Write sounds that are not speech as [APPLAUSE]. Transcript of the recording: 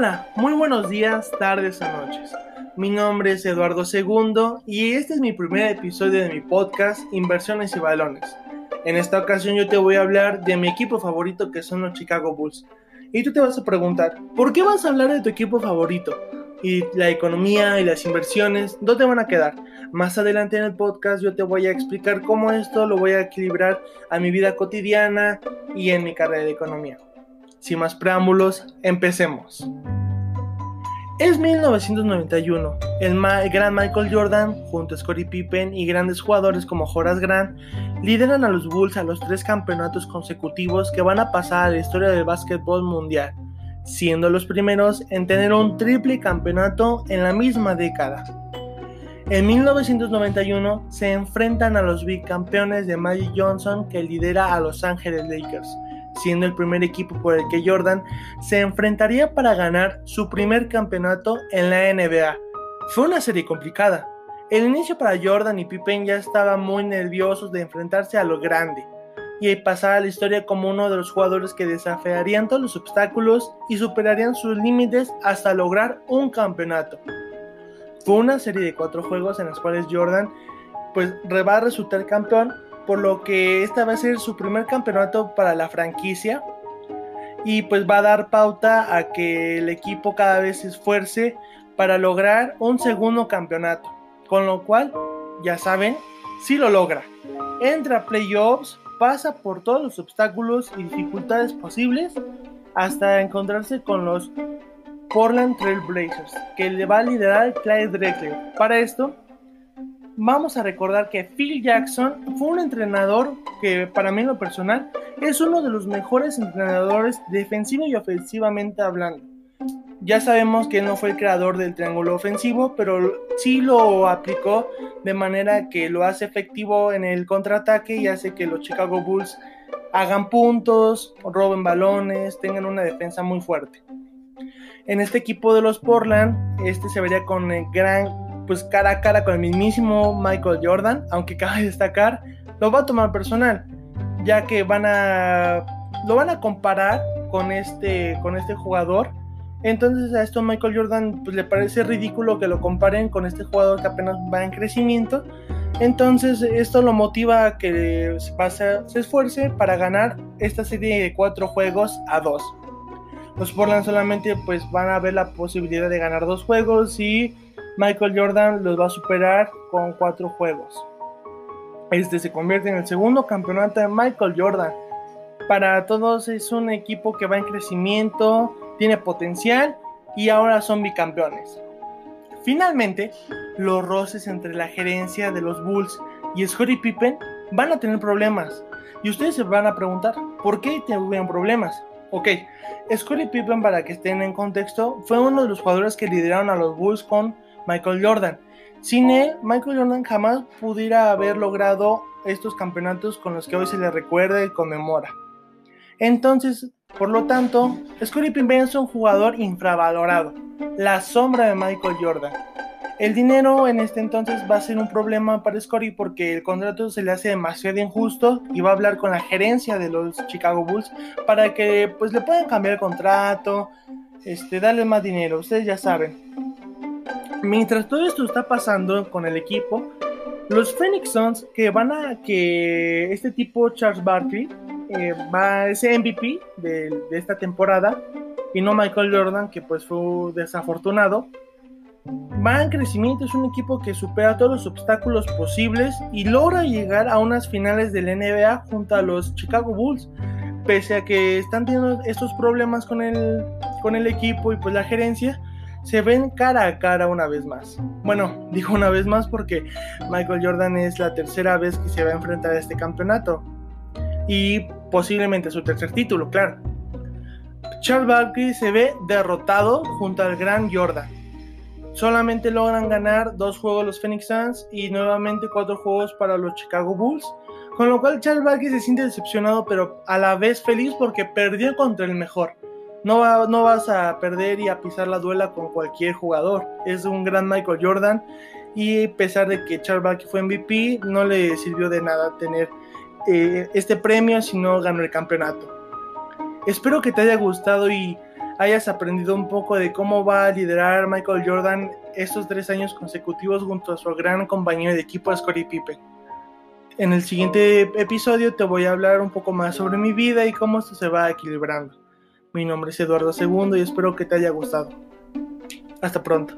Hola, muy buenos días, tardes o noches. Mi nombre es Eduardo Segundo y este es mi primer episodio de mi podcast Inversiones y Balones. En esta ocasión yo te voy a hablar de mi equipo favorito que son los Chicago Bulls. Y tú te vas a preguntar, ¿por qué vas a hablar de tu equipo favorito? Y la economía y las inversiones, ¿dónde van a quedar? Más adelante en el podcast yo te voy a explicar cómo esto lo voy a equilibrar a mi vida cotidiana y en mi carrera de economía. Sin más preámbulos, empecemos. Es 1991. El, gran Michael Jordan, junto a Scottie Pippen y grandes jugadores como Horace Grant, lideran a los Bulls a los tres campeonatos consecutivos que van a pasar a la historia del básquetbol mundial, siendo los primeros en tener un triple campeonato en la misma década. En 1991 se enfrentan a los bicampeones de Magic Johnson que lidera a Los Ángeles Lakers siendo el primer equipo por el que Jordan se enfrentaría para ganar su primer campeonato en la NBA. Fue una serie complicada. El inicio para Jordan y Pippen ya estaban muy nerviosos de enfrentarse a lo grande y pasar a la historia como uno de los jugadores que desafiarían todos los obstáculos y superarían sus límites hasta lograr un campeonato. Fue una serie de cuatro juegos en los cuales Jordan pues va a resultar campeón por lo que esta va a ser su primer campeonato para la franquicia y pues va a dar pauta a que el equipo cada vez se esfuerce para lograr un segundo campeonato, con lo cual, ya saben, si lo logra. Entra a playoffs, pasa por todos los obstáculos y dificultades posibles hasta encontrarse con los Portland Trail Blazers, que le va a liderar Clyde Drexler. Para esto, vamos a recordar que Phil Jackson fue un entrenador que para mí en lo personal es uno de los mejores entrenadores defensivo y ofensivamente hablando. Ya sabemos que no fue el creador del triángulo ofensivo, pero sí lo aplicó de manera que lo hace efectivo en el contraataque y hace que los Chicago Bulls hagan puntos, roben balones, tengan una defensa muy fuerte. En este equipo de los Portland, este se vería con el gran pues cara a cara con el mismísimo Michael Jordan, aunque [LAUGHS] cabe destacar, lo va a tomar personal, ya que van a lo van a comparar con este con este jugador. Entonces a esto Michael Jordan pues, le parece ridículo que lo comparen con este jugador que apenas va en crecimiento. Entonces esto lo motiva a que se, se esfuerce para ganar esta serie de cuatro juegos a dos. Los Portland solamente pues van a ver la posibilidad de ganar dos juegos y Michael Jordan los va a superar con cuatro juegos. Este se convierte en el segundo campeonato de Michael Jordan. Para todos es un equipo que va en crecimiento, tiene potencial y ahora son bicampeones. Finalmente, los roces entre la gerencia de los Bulls y Scottie Pippen van a tener problemas. Y ustedes se van a preguntar, ¿por qué tuvieron problemas? Ok, Scottie Pippen, para que estén en contexto, fue uno de los jugadores que lideraron a los Bulls con Michael Jordan. Sin él, Michael Jordan jamás pudiera haber logrado estos campeonatos con los que hoy se le recuerda y conmemora. Entonces, por lo tanto, Scottie Pippen es un jugador infravalorado, la sombra de Michael Jordan. El dinero en este entonces va a ser un problema para Scottie porque el contrato se le hace demasiado injusto y va a hablar con la gerencia de los Chicago Bulls para que pues le puedan cambiar el contrato, este, darle más dinero, ustedes ya saben. Mientras todo esto está pasando con el equipo, los Phoenix Suns que van a que este tipo Charles Barkley eh, va a ser MVP de, de, esta temporada y no Michael Jordan que pues fue desafortunado va en crecimiento es un equipo que supera todos los obstáculos posibles y logra llegar a unas finales del NBA junto a los Chicago Bulls pese a que están teniendo estos problemas con el con el equipo y pues la gerencia se ven cara a cara una vez más. Bueno, digo una vez más porque Michael Jordan es la tercera vez que se va a enfrentar a este campeonato. Y posiblemente su tercer título, claro. Charles Barkley se ve derrotado junto al gran Jordan. Solamente logran ganar dos juegos los Phoenix Suns y nuevamente cuatro juegos para los Chicago Bulls. Con lo cual Charles Barkley se siente decepcionado pero a la vez feliz porque perdió contra el mejor. No, vas a perder y a pisar la duela con cualquier jugador. Es un gran Michael Jordan y a pesar de que Charles Barkley fue MVP, no le sirvió de nada tener eh, este premio si no ganó el campeonato. Espero que te haya gustado y hayas aprendido un poco de cómo va a liderar Michael Jordan estos tres años consecutivos junto a su gran compañero de equipo Scottie Pippen. En el siguiente episodio te voy a hablar un poco más sobre mi vida y cómo esto se va equilibrando. Mi nombre es Eduardo II y espero que te haya gustado. Hasta pronto.